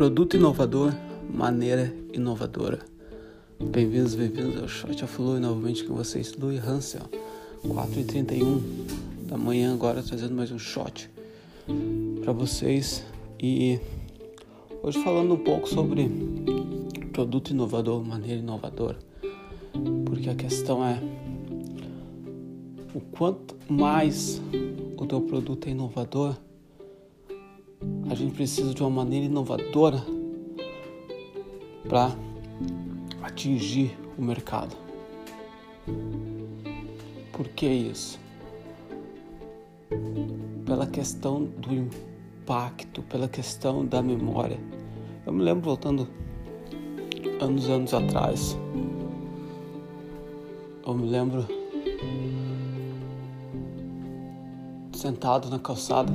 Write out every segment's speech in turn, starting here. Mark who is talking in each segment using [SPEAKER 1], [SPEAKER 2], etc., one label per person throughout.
[SPEAKER 1] Produto inovador, maneira inovadora. Bem-vindos, bem-vindos ao Shot of Lui, novamente com vocês, Lui Hansel, 4h31 da manhã, agora trazendo mais um shot para vocês. E hoje falando um pouco sobre produto inovador, maneira inovadora, porque a questão é o quanto mais o teu produto é inovador, a gente precisa de uma maneira inovadora para atingir o mercado. Por que isso? Pela questão do impacto, pela questão da memória. Eu me lembro voltando anos anos atrás. Eu me lembro sentado na calçada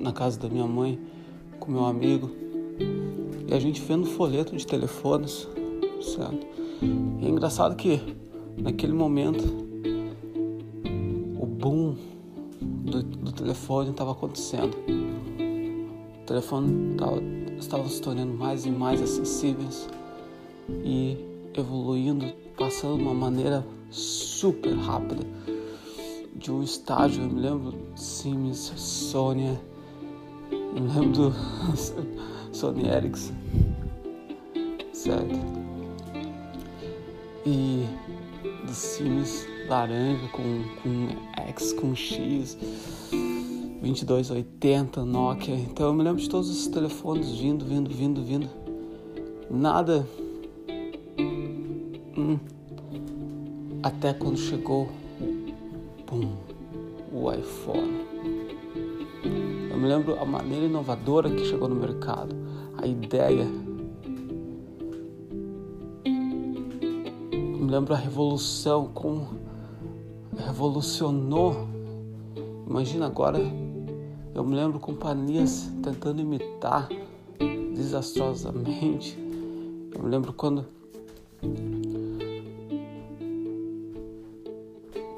[SPEAKER 1] na casa da minha mãe com meu amigo e a gente vendo folheto de telefones, certo? E é engraçado que naquele momento o boom do, do telefone estava acontecendo. O telefone tava, estava se tornando mais e mais acessíveis e evoluindo, passando de uma maneira super rápida de um estágio, eu me lembro Sims, Sônia, eu me lembro do Sony Ericsson, certo? E do Sims laranja com, com X, com X, 2280, Nokia. Então eu me lembro de todos esses telefones vindo, vindo, vindo, vindo. Nada. Hum. Até quando chegou pum, o iPhone. Me lembro a maneira inovadora que chegou no mercado, a ideia. Eu me lembro a revolução, como revolucionou. Imagina agora, eu me lembro companhias tentando imitar desastrosamente. Eu me lembro quando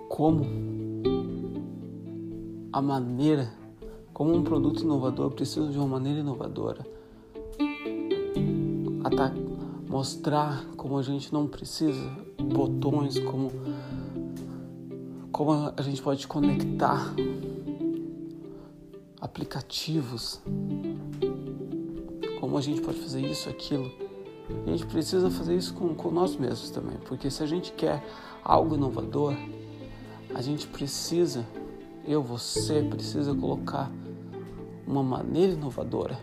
[SPEAKER 1] como a maneira como um produto inovador precisa de uma maneira inovadora. Até mostrar como a gente não precisa botões, como como a gente pode conectar aplicativos, como a gente pode fazer isso, aquilo. a gente precisa fazer isso com, com nós mesmos também, porque se a gente quer algo inovador, a gente precisa eu, você precisa colocar uma maneira inovadora.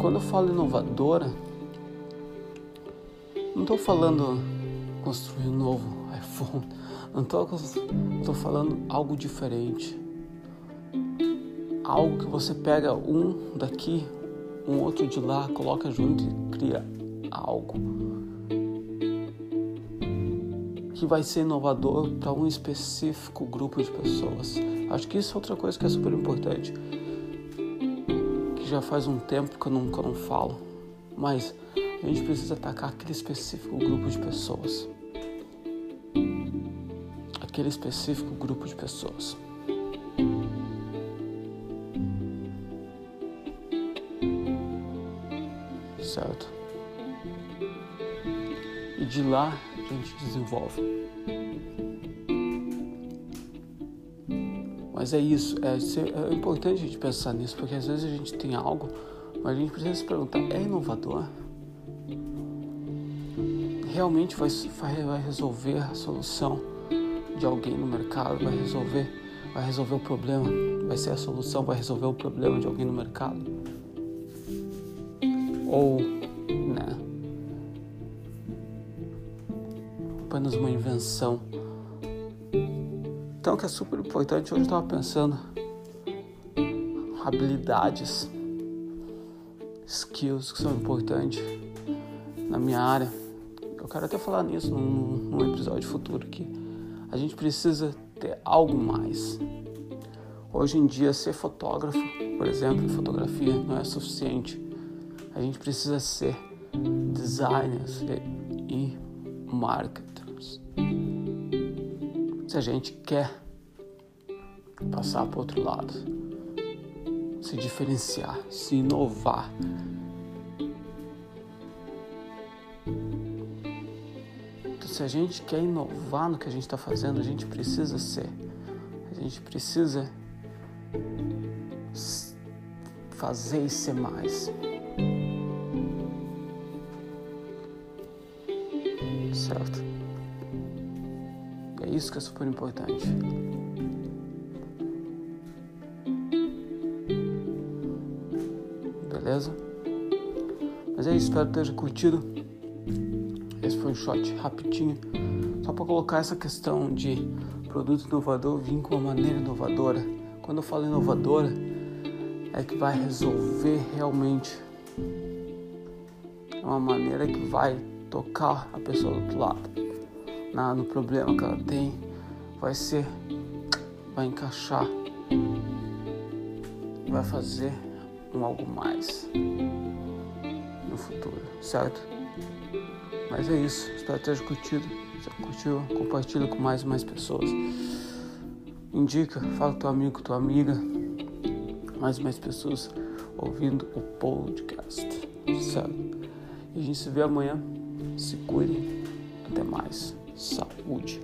[SPEAKER 1] Quando eu falo inovadora, não estou falando construir um novo iPhone, não estou falando algo diferente. Algo que você pega um daqui, um outro de lá, coloca junto e cria algo que vai ser inovador para um específico grupo de pessoas. Acho que isso é outra coisa que é super importante, que já faz um tempo que eu não, que eu não falo, mas a gente precisa atacar aquele específico grupo de pessoas. Aquele específico grupo de pessoas. Certo? E de lá gente desenvolve. Mas é isso, é, é importante a gente pensar nisso, porque às vezes a gente tem algo, mas a gente precisa se perguntar: é inovador? Realmente vai, vai resolver a solução de alguém no mercado? Vai resolver, vai resolver o problema? Vai ser a solução? Vai resolver o problema de alguém no mercado? Ou apenas uma invenção. Então, que é super importante, hoje eu estava pensando, habilidades, skills que são importantes na minha área. Eu quero até falar nisso num, num episódio futuro que a gente precisa ter algo mais. Hoje em dia, ser fotógrafo, por exemplo, em fotografia não é suficiente. A gente precisa ser designers e marketing se a gente quer passar para outro lado. se diferenciar, se inovar. Então, se a gente quer inovar no que a gente está fazendo, a gente precisa ser. A gente precisa fazer e ser mais. Certo? Isso que é super importante. Beleza? Mas é isso, espero que tenha curtido. Esse foi um shot rapidinho, só para colocar essa questão de produto inovador vir com uma maneira inovadora. Quando eu falo inovadora, é que vai resolver realmente. É uma maneira que vai tocar a pessoa do outro lado. Na, no problema que ela tem, vai ser, vai encaixar, vai fazer um algo mais no futuro, certo? Mas é isso, espero que tenha curtido. Se curtiu, compartilha com mais e mais pessoas. Indica, fala com teu amigo, tua amiga mais e mais pessoas ouvindo o podcast, sabe? E a gente se vê amanhã. Se cuide. Até mais. Saúde.